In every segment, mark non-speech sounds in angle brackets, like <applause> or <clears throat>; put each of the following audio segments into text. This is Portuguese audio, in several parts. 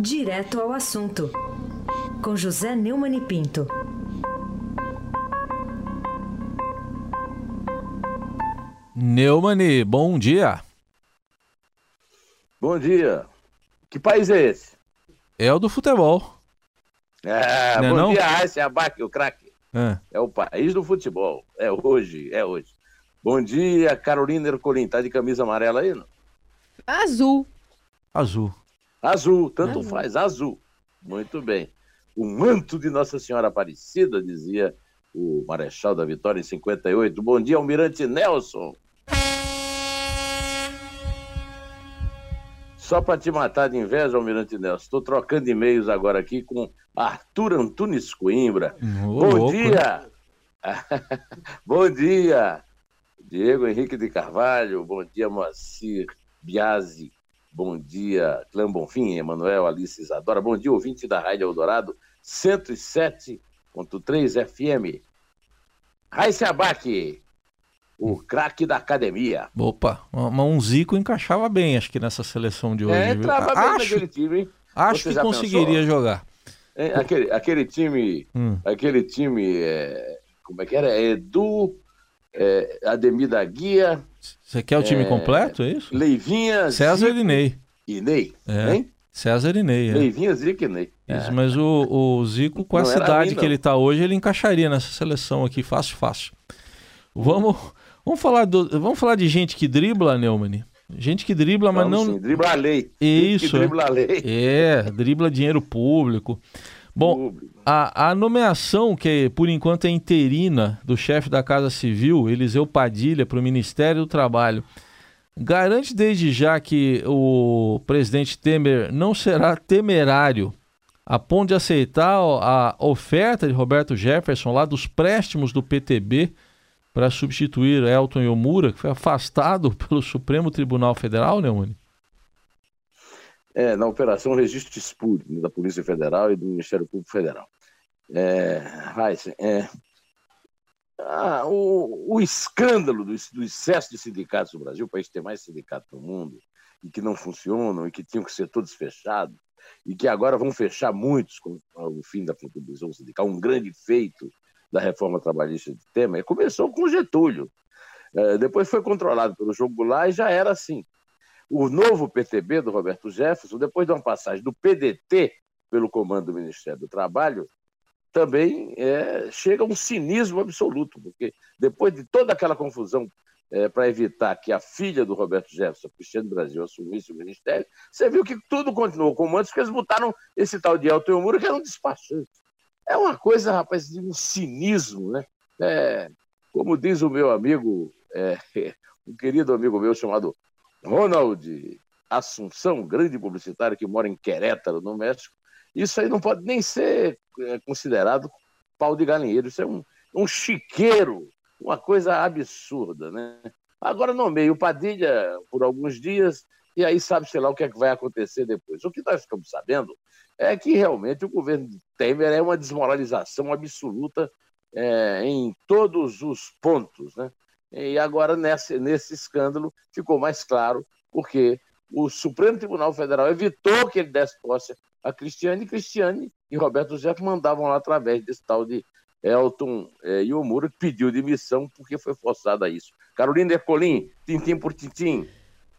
Direto ao assunto, com José Neumann e Pinto. Neumani, bom dia. Bom dia. Que país é esse? É o do futebol. É, Não é bom não? dia, Raíssa Abac, o craque. É. É o país do futebol. É hoje, é hoje. Bom dia, Carolina Ercolim. Tá de camisa amarela aí? Não? Azul. Azul. Azul, tanto Azul. faz, azul. Muito bem. O manto de Nossa Senhora Aparecida, dizia o Marechal da Vitória em 58. Bom dia, Almirante Nelson. Só para te matar de inveja, Almirante Nelson, estou trocando e-mails agora aqui com Arthur Antunes Coimbra. Ô, Bom louco, dia! <laughs> bom dia! Diego Henrique de Carvalho, bom dia, Moacir Biasi, bom dia, Clã Bonfim, Emanuel, Alice Isadora, bom dia, ouvinte da Rádio Eldorado, 107.3 FM. Raíssa Abac, o craque da academia. Opa, mas um Zico encaixava bem, acho que nessa seleção de hoje. É, entrava bem acho naquele time, hein? acho Você que conseguiria pensou? jogar. Hein? Aquele, aquele time Hum. aquele time, é, como é que era? Edu, é, Ademir da Guia, Você quer o time É, completo, é isso? Leivinha, César Zico e Ney. e Ney. É. Hein? César e Ney, é. Leivinha, Zico e Ney. Isso, mas o, o Zico, com Não essa era idade mim, que ele tá hoje, ele encaixaria nessa seleção aqui, fácil, fácil. Vamos, vamos, falar, do, vamos falar de gente que dribla, Neumann? Gente que dribla, mas Vamos não. sim, dribla a lei. Isso, Que dribla a lei. É, dribla dinheiro público. Bom, a, a nomeação, que por enquanto é interina, do chefe da Casa Civil, Eliseu Padilha, para o Ministério do Trabalho, garante desde já que o presidente Temer não será temerário a ponto de aceitar a oferta de Roberto Jefferson lá dos préstimos do PTB para substituir Elton Yomura, que foi afastado <laughs> pelo Supremo Tribunal Federal, né, Neumann? É, na Operação Registro Espúrio, né, da Polícia Federal e do Ministério Público Federal. É, é, ah, o, o escândalo do, do excesso de sindicatos no Brasil, o país tem mais sindicatos no mundo, e que não funcionam, e que tinham que ser todos fechados, e que agora vão fechar muitos com o fim da contribuição sindical, um grande feito da reforma trabalhista de Temer, começou com Getúlio. É, depois foi controlado pelo Jogo Goulart e já era assim. O novo PTB do Roberto Jefferson, depois de uma passagem do PDT pelo comando do Ministério do Trabalho, também é, chega a um cinismo absoluto, porque depois de toda aquela confusão é, para evitar que a filha do Roberto Jefferson, Cristiano Brasil, assumisse o ministério, você viu que tudo continuou como antes, porque eles botaram esse tal de Elton Yomura, que era um despachante. É uma coisa, rapaz, de um cinismo, né? É, como diz o meu amigo, é, <laughs> um querido amigo meu chamado Ronald Assunção, grande publicitário que mora em Querétaro, no México, isso aí não pode nem ser é, considerado pau de galinheiro, isso é um, um chiqueiro, uma coisa absurda, né? Agora nomeia o Padilha por alguns dias e aí sabe, sei lá, o que é que vai acontecer depois. O que nós ficamos sabendo é que realmente o governo Temer é uma desmoralização absoluta é, em todos os pontos, né? E agora, nesse, nesse escândalo, ficou mais claro, porque o Supremo Tribunal Federal evitou que ele desse posse a Cristiane, e Cristiane e Roberto Jefferson mandavam lá através desse tal de Elton eh, Yomura, que pediu demissão porque foi forçado a isso. Carolina Ercolim, tintim por tintim.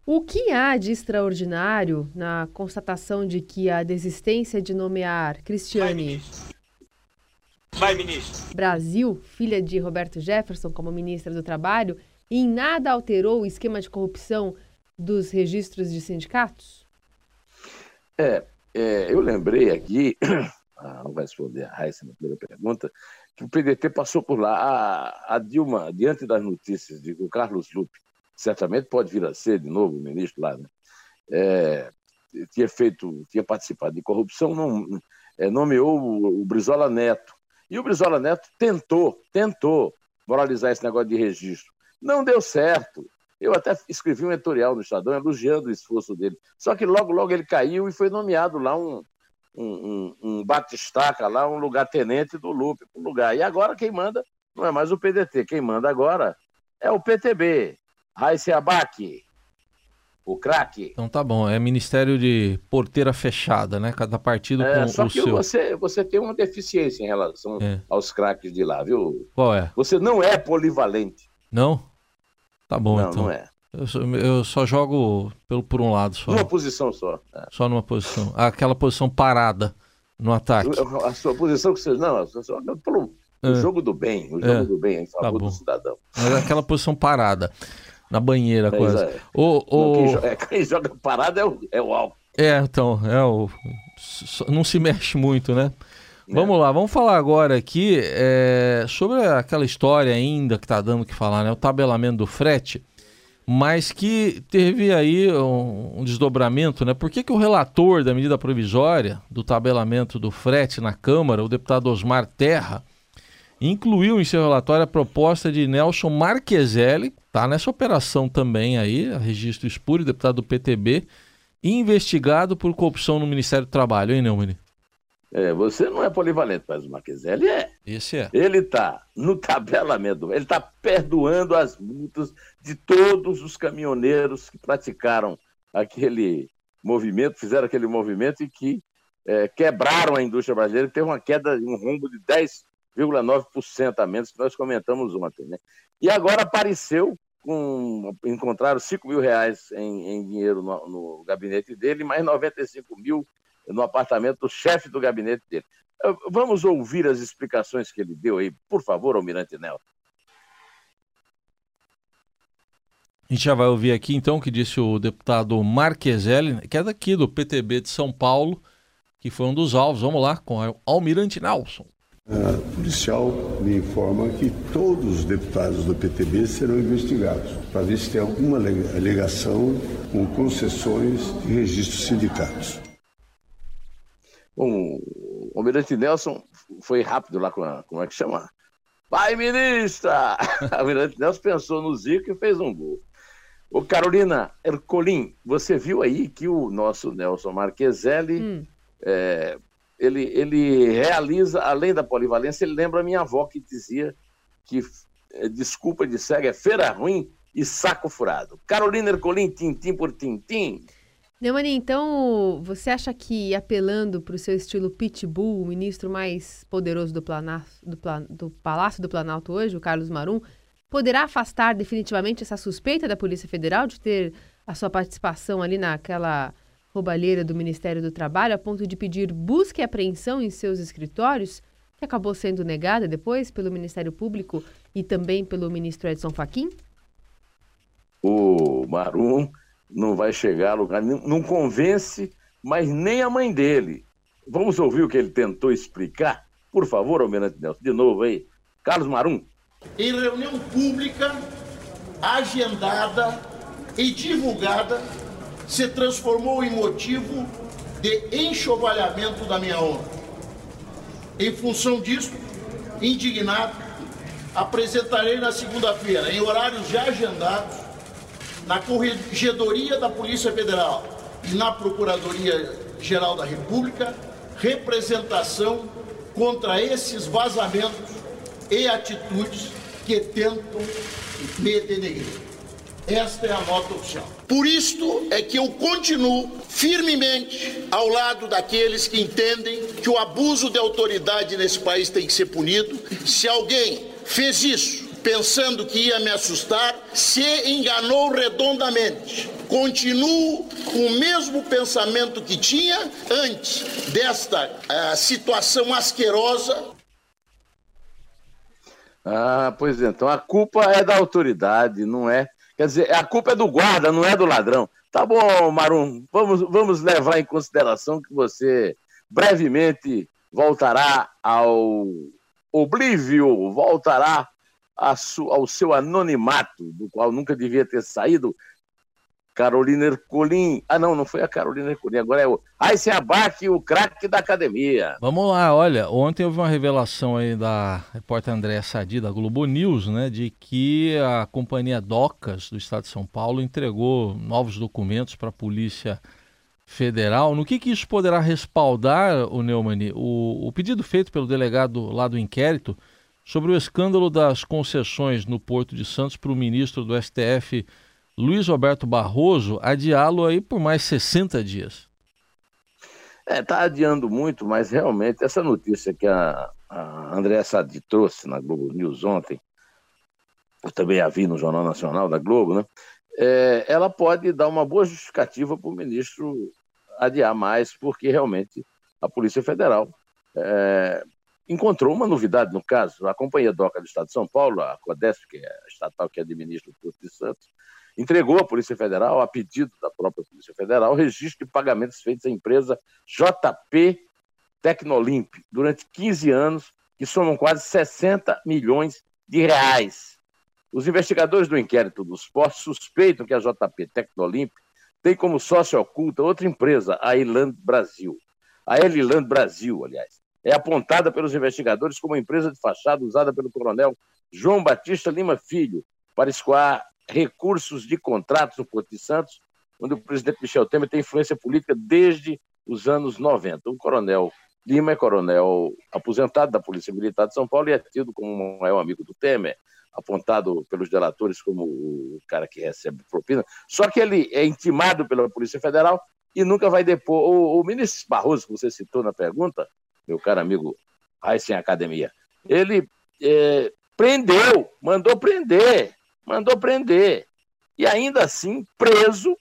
O que há de extraordinário na constatação de que a desistência de nomear Cristiane Vai, ministro. Brasil, filha de Roberto Jefferson, como ministra do Trabalho, em nada alterou o esquema de corrupção dos registros de sindicatos? É, é, eu lembrei aqui, <clears throat> ah, não vai responder a Raíssa na primeira pergunta, que o PDT passou por lá. A, a Dilma, diante das notícias de que o Carlos Lupe certamente pode vir a ser de novo ministro lá, né? É, tinha feito, tinha participado de corrupção, não, é, nomeou o, o Brizola Neto. E o Brizola Neto tentou, tentou moralizar esse negócio de registro. Não deu certo. Eu até escrevi um editorial no Estadão elogiando o esforço dele. Só que logo, logo ele caiu e foi nomeado lá um, um, um, um batistaca, lá um lugar-tenente do Lupe, um lugar. E agora quem manda não é mais o PDT, quem manda agora é o PTB. Raíssa Abac. O craque. Então tá bom, é Ministério de Porteira Fechada, né? Cada partido É, com só o que seu. você, você tem uma deficiência em relação É. aos craques de lá, viu? Qual é? Você não é polivalente. Não? Tá bom, não, então. não é. Eu, só, eu só jogo pelo, por um lado só. Uma posição só. É. Só numa posição. Aquela posição parada no ataque. A sua posição que você. Não, você só pelo o É. jogo do bem, o jogo É. do bem em favor bom. do cidadão. Mas aquela posição parada. Na banheira, É, quase. é. Não, ô, Quem, joga, <laughs> quem joga parado é o, é o álcool. É, então, é o. Não se mexe muito, né? Vamos lá, vamos falar agora aqui é, sobre aquela história ainda que tá dando o que falar, né? O tabelamento do frete, mas que teve aí um, um desdobramento, né? Por que, que o relator da medida provisória do tabelamento do frete na Câmara, o deputado Osmar Terra, incluiu em seu relatório a proposta de Nelson Marqueselli, tá nessa operação também aí, a registro espúrio, deputado do PTB, investigado por corrupção no Ministério do Trabalho, hein, Neumann? É, você não é polivalente, mas o Marqueselli é. Esse é. Ele está no tabelamento, ele está perdoando as multas de todos os caminhoneiros que praticaram aquele movimento, fizeram aquele movimento e que é, quebraram a indústria brasileira, teve uma queda, um rombo de 10,9% a menos, que nós comentamos ontem. Né? E agora apareceu, com, encontraram 5 mil reais em, em dinheiro no, no gabinete dele, mais 95 mil no apartamento do chefe do gabinete dele. Vamos ouvir as explicações que ele deu aí, por favor, Almirante Nelson. A gente já vai ouvir aqui então o que disse o deputado Marqueselli, que é daqui do PTB de São Paulo, que foi um dos alvos. Vamos lá com o Almirante Nelson. A policial me informa que todos os deputados do PTB serão investigados para ver se tem alguma alega- alegação com concessões de registros sindicatos. Bom, o Almirante Nelson foi rápido lá com a, como é que chama? Vai, ministra! O <laughs> Almirante Nelson pensou no Zico e fez um gol. Ô, Carolina Ercolim, você viu aí que o nosso Nelson Marqueselli, Hum. é, ele, ele realiza, além da polivalência, ele lembra a minha avó que dizia que é, desculpa de cego é feira ruim e saco furado. Carolina Ercolim, tintim por tintim. Neumani, então você acha que apelando para o seu estilo pitbull, o ministro mais poderoso do, do Pla- do Palácio do Planalto hoje, o Carlos Marum, poderá afastar definitivamente essa suspeita da Polícia Federal de ter a sua participação ali naquela roubalheira do Ministério do Trabalho a ponto de pedir busca e apreensão em seus escritórios, que acabou sendo negada depois pelo Ministério Público e também pelo ministro Edson Fachin? o Marum não vai chegar a lugar nenhum, não convence, mas nem a mãe dele. Vamos ouvir o que ele tentou explicar? Por favor, Almirante Nelson, de novo aí. Carlos Marum. em reunião pública, agendada e divulgada, se transformou em motivo de enxovalhamento da minha honra. Em função disso, indignado, apresentarei na segunda-feira, em horários já agendados, na Corregedoria da Polícia Federal e na Procuradoria-Geral da República, representação contra esses vazamentos e atitudes que tentam me denegrir. Esta é a nota oficial. Por isto é que eu continuo firmemente ao lado daqueles que entendem que o abuso de autoridade nesse país tem que ser punido. Se alguém fez isso pensando que ia me assustar, se enganou redondamente. Continuo com o mesmo pensamento que tinha antes desta ah, situação asquerosa Ah, pois então, a culpa é da autoridade, não é? Quer dizer, a culpa é do guarda, não é do ladrão. Tá bom, Marum, vamos, vamos levar em consideração que você brevemente voltará ao oblívio, voltará ao seu anonimato, do qual nunca devia ter saído. Carolina Ercolim. Ah, não, não foi a Carolina Ercolim, agora é o Aysen Abac, o craque da academia. Vamos lá, olha, ontem houve uma revelação aí da repórter Andréa Sadi, da Globo News, né, de que a companhia Docas do Estado de São Paulo entregou novos documentos para a Polícia Federal. No que, que isso poderá respaldar, o Neumann? O, o pedido feito pelo delegado lá do inquérito sobre o escândalo das concessões no Porto de Santos para o ministro do STF, Luiz Roberto Barroso adiá-lo aí por mais 60 dias. É, tá adiando muito, mas realmente essa notícia que a, a Andréa Sadi trouxe na Globo News ontem, eu também a vi no Jornal Nacional da Globo, né? É, ela pode dar uma boa justificativa para o ministro adiar mais, porque realmente a Polícia Federal é, encontrou uma novidade no caso. A Companhia DOCA do Estado de São Paulo, a CODESP, que é a estatal que administra o Porto de Santos, entregou à Polícia Federal, a pedido da própria Polícia Federal, o registro de pagamentos feitos à empresa JP Tecnolimp durante 15 anos, que somam quase 60 milhões de reais. Os investigadores do inquérito dos postos suspeitam que a JP Tecnolimp tem como sócia oculta outra empresa, a Iland Brasil. A Eliland Brasil, aliás, é apontada pelos investigadores como empresa de fachada usada pelo coronel João Batista Lima Filho para escoar recursos de contratos no Porto de Santos, onde o presidente Michel Temer tem influência política desde os anos 90. O coronel Lima é coronel aposentado da Polícia Militar de São Paulo e é tido como um maior amigo do Temer, apontado pelos delatores como o cara que recebe propina. Só que ele é intimado pela Polícia Federal e nunca vai depor. O, o ministro Barroso, que você citou na pergunta, meu caro amigo Aysen Academia, ele é, prendeu, mandou prender mandou prender. E ainda assim, preso,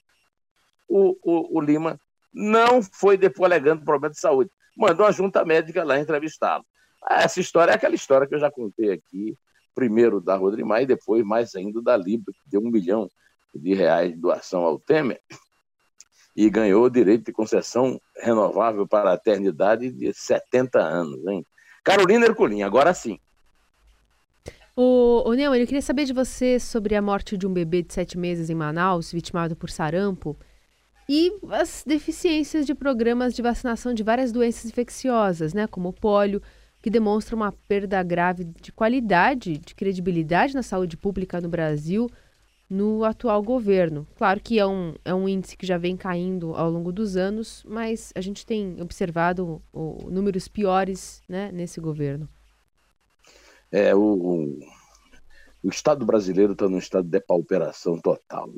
o, o, o Lima não foi depois alegando problema de saúde. Mandou a junta médica lá entrevistá-lo. Essa história é aquela história que eu já contei aqui, primeiro da Rodrimar e depois mais ainda da Libra, que deu um milhão de reais de doação ao Temer e ganhou o direito de concessão renovável para a eternidade de 70 anos. Hein? Carolina Ercolim, agora sim. O, o eu queria saber de você sobre a morte de um bebê de sete meses em Manaus, vitimado por sarampo, e as deficiências de programas de vacinação de várias doenças infecciosas, né, como o pólio, que demonstra uma perda grave de qualidade, de credibilidade na saúde pública no Brasil no atual governo. Claro que é um, é um índice que já vem caindo ao longo dos anos, mas a gente tem observado o números piores né, nesse governo. É, o, o, Estado brasileiro está num estado de depauperação total.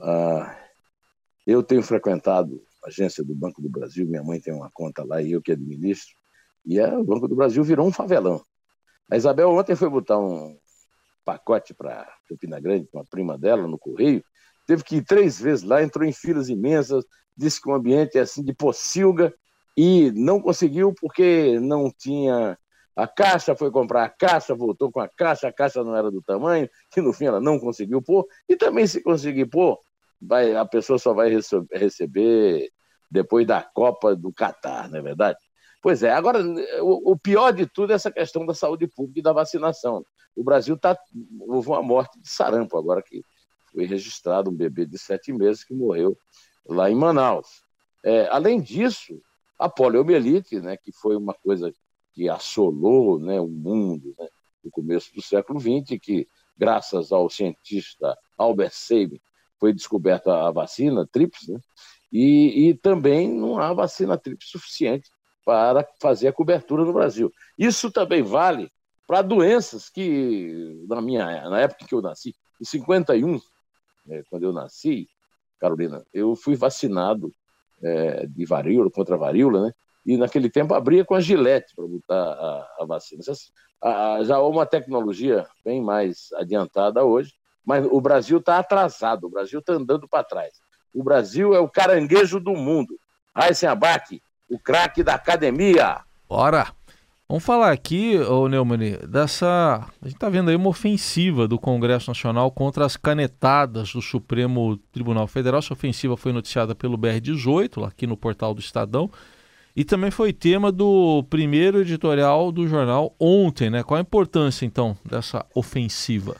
Ah, eu tenho frequentado a agência do Banco do Brasil, minha mãe tem uma conta lá e eu que administro, e é, o Banco do Brasil virou um favelão. A Isabel ontem foi botar um pacote para Campina Grande, com a prima dela, no Correio, teve que ir três vezes lá, entrou em filas imensas, disse que o ambiente é assim de pocilga, e não conseguiu porque não tinha a caixa foi comprar a caixa, voltou com a caixa, a caixa não era do tamanho, que no fim ela não conseguiu pôr. E também, se conseguir pôr, vai, a pessoa só vai receber depois da Copa do Catar, não é verdade? Pois é, agora, o, o, pior de tudo é essa questão da saúde pública e da vacinação. O Brasil tá, houve uma morte de sarampo, agora que foi registrado um bebê de sete meses que morreu lá em Manaus. É, além disso, a poliomielite, né, que foi uma coisa que assolou né, o mundo né, no começo do século XX, que, graças ao cientista Albert Sabin, foi descoberta a vacina TRIPS, né, e, e também não há vacina TRIPS suficiente para fazer a cobertura no Brasil. Isso também vale para doenças que, na minha na época que eu nasci, em 51, né, quando eu nasci, Carolina, eu fui vacinado é, de varíola, contra a varíola, né? E naquele tempo abria com a gilete para botar a, a vacina. A, já há uma tecnologia bem mais adiantada hoje, mas o Brasil está atrasado, o Brasil está andando para trás. O Brasil é o caranguejo do mundo. Raíssen Abac, o craque da academia. Bora! Vamos falar aqui, ô Neumann, dessa. A gente está vendo aí uma ofensiva do Congresso Nacional contra as canetadas do Supremo Tribunal Federal. Essa ofensiva foi noticiada pelo BR18, aqui no portal do Estadão. E também foi tema do primeiro editorial do jornal ontem, né? Qual a importância, então, dessa ofensiva?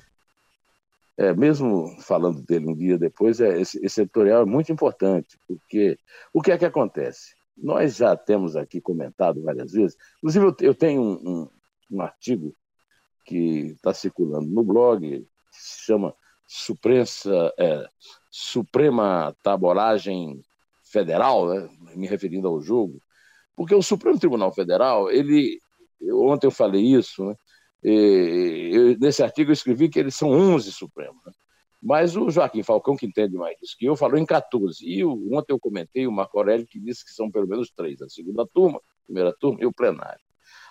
É, mesmo falando dele um dia depois, é, esse, esse editorial é muito importante, porque o que é que acontece? Nós já temos aqui comentado várias vezes, inclusive eu, eu tenho um, um, um artigo que está circulando no blog, que se chama Suprensa, é, Suprema Tabolagem Federal, né, me referindo ao jogo, porque o Supremo Tribunal Federal, ele, ontem eu falei isso, né? E, eu, nesse artigo eu escrevi que eles são 11 Supremos. Né? Mas o Joaquim Falcão, que entende mais disso que eu, falou em 14. E eu, ontem eu comentei o Marco Aurélio, que disse que são pelo menos três: a segunda turma, a primeira turma e o plenário.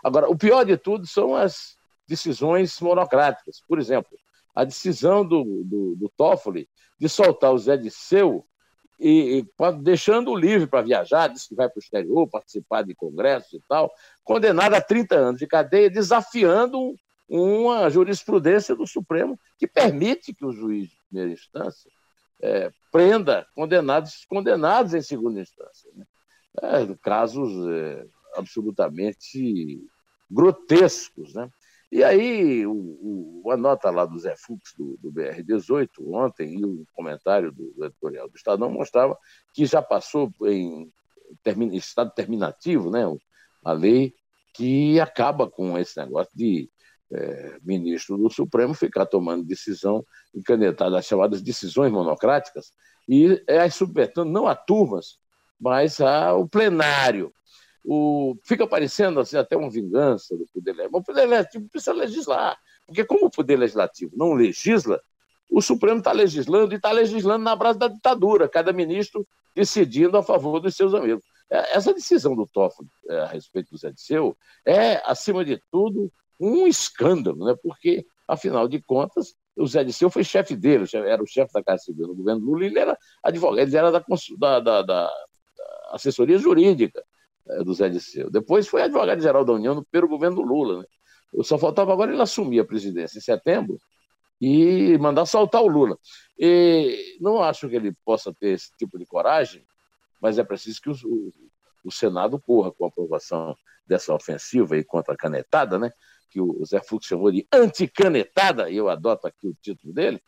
Agora, o pior de tudo são as decisões monocráticas. Por exemplo, a decisão do, do, do Toffoli de soltar o Zé Disseu e, e deixando livre para viajar, disse que vai para o exterior, participar de congressos e tal, condenado a 30 anos de cadeia, desafiando uma jurisprudência do Supremo que permite que o juiz de primeira instância é, prenda condenados, condenados em segunda instância. Né? É, casos é, absolutamente grotescos. Né? E aí, o, o, a nota lá do Zé Fux, do, do BR-18, ontem, e o comentário do, do, editorial do Estadão mostrava que já passou em termina, estado terminativo né, a lei que acaba com esse negócio de é, ministro do Supremo ficar tomando decisão encanetada, as chamadas decisões monocráticas, e é submetendo não a turmas, mas ao plenário. O, fica parecendo assim, até uma vingança do Poder Legislativo. O Poder Legislativo precisa legislar, porque como o Poder Legislativo não legisla, o Supremo está legislando e está legislando na base da ditadura, cada ministro decidindo a favor dos seus amigos. É, essa decisão do Toffoli é, a respeito do Zé Disseu é, acima de tudo, um escândalo, né? porque, afinal de contas, o Zé Disseu foi chefe dele, era o chefe da Casa Civil no governo Lula, ele era advogado, ele era da, da, da, da assessoria jurídica do Zé Disseu. Depois foi advogado-geral da União no governo do Lula. Né? Só faltava agora ele assumir a presidência em setembro e mandar soltar o Lula. E não acho que ele possa ter esse tipo de coragem, mas é preciso que o, o, o Senado corra com a aprovação dessa ofensiva e contra a canetada, né? que o Zé Fux chamou de anticanetada, e eu adoto aqui o título dele,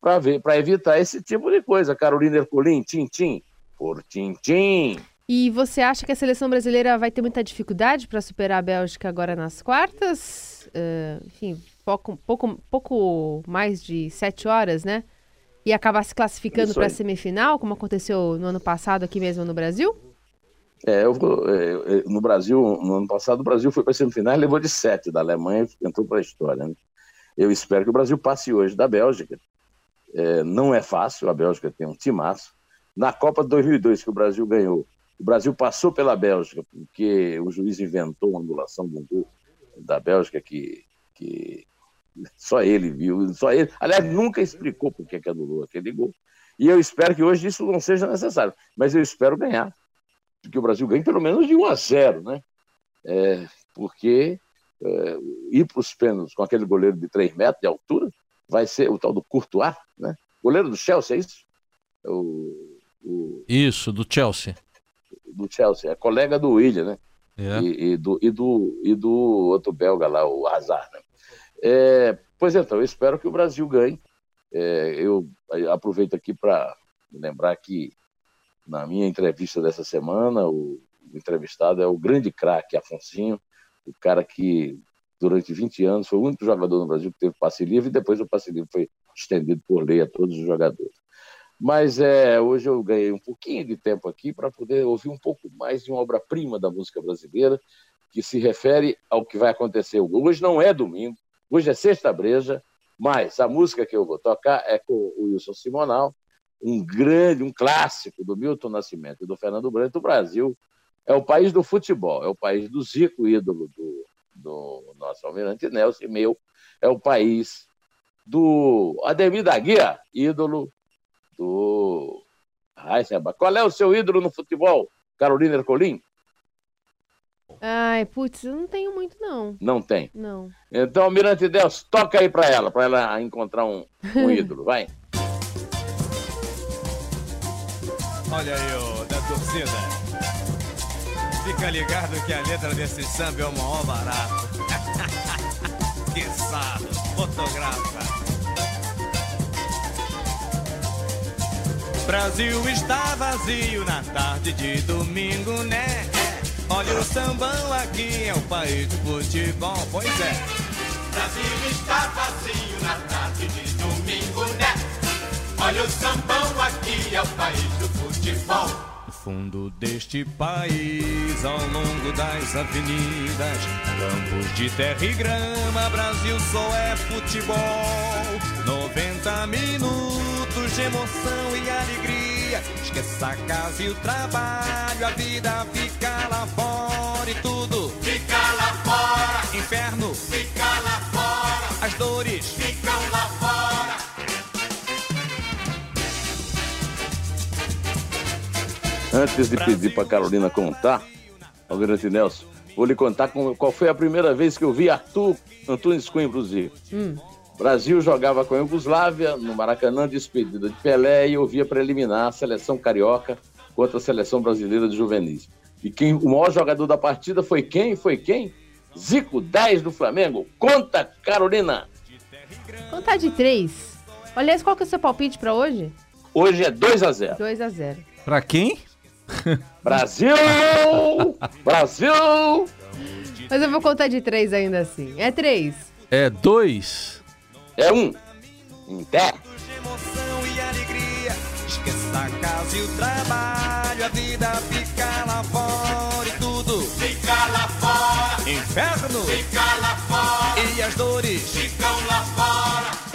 para evitar esse tipo de coisa. Carolina Ercolim, Tintim, por Tintim. E você acha que a seleção brasileira vai ter muita dificuldade para superar a Bélgica agora nas quartas? Uh, enfim, pouco, pouco, pouco mais de sete horas, né? E acabar se classificando para a semifinal, como aconteceu no ano passado aqui mesmo no Brasil? É, eu, é, no Brasil, no ano passado, o Brasil foi para a semifinal e levou de sete da Alemanha e entrou para a história. Né? Eu espero que o Brasil passe hoje da Bélgica. É, não é fácil, a Bélgica tem um timaço. Na Copa de 2002, que o Brasil ganhou, o Brasil passou pela Bélgica, porque o juiz inventou uma anulação de um gol da Bélgica que, que só ele viu, só ele. Aliás, nunca explicou por que anulou aquele gol. E eu espero que hoje isso não seja necessário, mas eu espero ganhar que o Brasil ganhe pelo menos de 1 a 0, né? É, porque é, ir para os pênaltis com aquele goleiro de 3 metros de altura vai ser o tal do Courtois, né? Goleiro do Chelsea, é isso? O, o... Isso, do Chelsea. Do Chelsea, é colega do William, né? É. E, e, do, e, do, e do outro belga lá, o Hazard, né? É, pois então, eu espero que o Brasil ganhe. É, eu aproveito aqui para lembrar que na minha entrevista dessa semana, o, o entrevistado é o grande craque Afonsinho, o cara que durante 20 anos foi o único jogador no Brasil que teve passe livre e depois o passe livre foi estendido por lei a todos os jogadores. Mas é, hoje eu ganhei um pouquinho de tempo aqui para poder ouvir um pouco mais de uma obra-prima da música brasileira que se refere ao que vai acontecer hoje. Não é domingo, hoje é sexta-breja, mas a música que eu vou tocar é com o Wilson Simonal um grande, um clássico do Milton Nascimento e do Fernando Branco, o Brasil é o país do futebol, é o país do Zico, ídolo do, do nosso almirante Nelson, e meu é o país do Ademir da Guia, ídolo do Seba. Qual é o seu ídolo no futebol, Carolina Ercolim? Ai, putz, eu não tenho muito, não. Não tem? Não. Então, Almirante Deus, toca aí para ela, para ela encontrar um, um <laughs> ídolo, vai. Olha aí, o da torcida. Fica ligado que a letra desse samba é o maior barato. <laughs> que sarro, fotografa. Brasil está vazio na tarde de domingo, né? Olha o sambão aqui, é o país do futebol, pois é. Brasil está vazio na tarde de domingo, né? Olha o sambão aqui, é o país do futebol. Fundo deste país, ao longo das avenidas, campos de terra e grama, Brasil só é futebol. 90 minutos de emoção e alegria. Esqueça a casa e o trabalho, a vida fica lá fora e tudo fica lá fora. Inferno fica lá fora. As dores ficam lá fora. Antes de pedir para Carolina contar, Almirante Nelson, vou lhe contar qual foi a primeira vez que eu vi Arthur Antunes Cunha Brusir. Hum. Brasil jogava com a Iugoslávia no Maracanã, despedida de Pelé, e eu via preliminar a seleção carioca contra a seleção brasileira de juvenis. E quem, o maior jogador da partida foi quem? Foi quem? Zico, 10 do Flamengo. Conta, Carolina! Contar de 3. Aliás, qual que é o seu palpite para hoje? Hoje é 2 a 0 2 a 0 Para quem? <laughs> Brasil! Brasil! Mas eu vou contar de 3 ainda assim. É 3. É 2. É 1. Um. Em pé. Esqueça a casa e o trabalho, a vida fica lá fora e tudo fica lá fora. Inferno fica lá fora. E as dores ficam lá fora.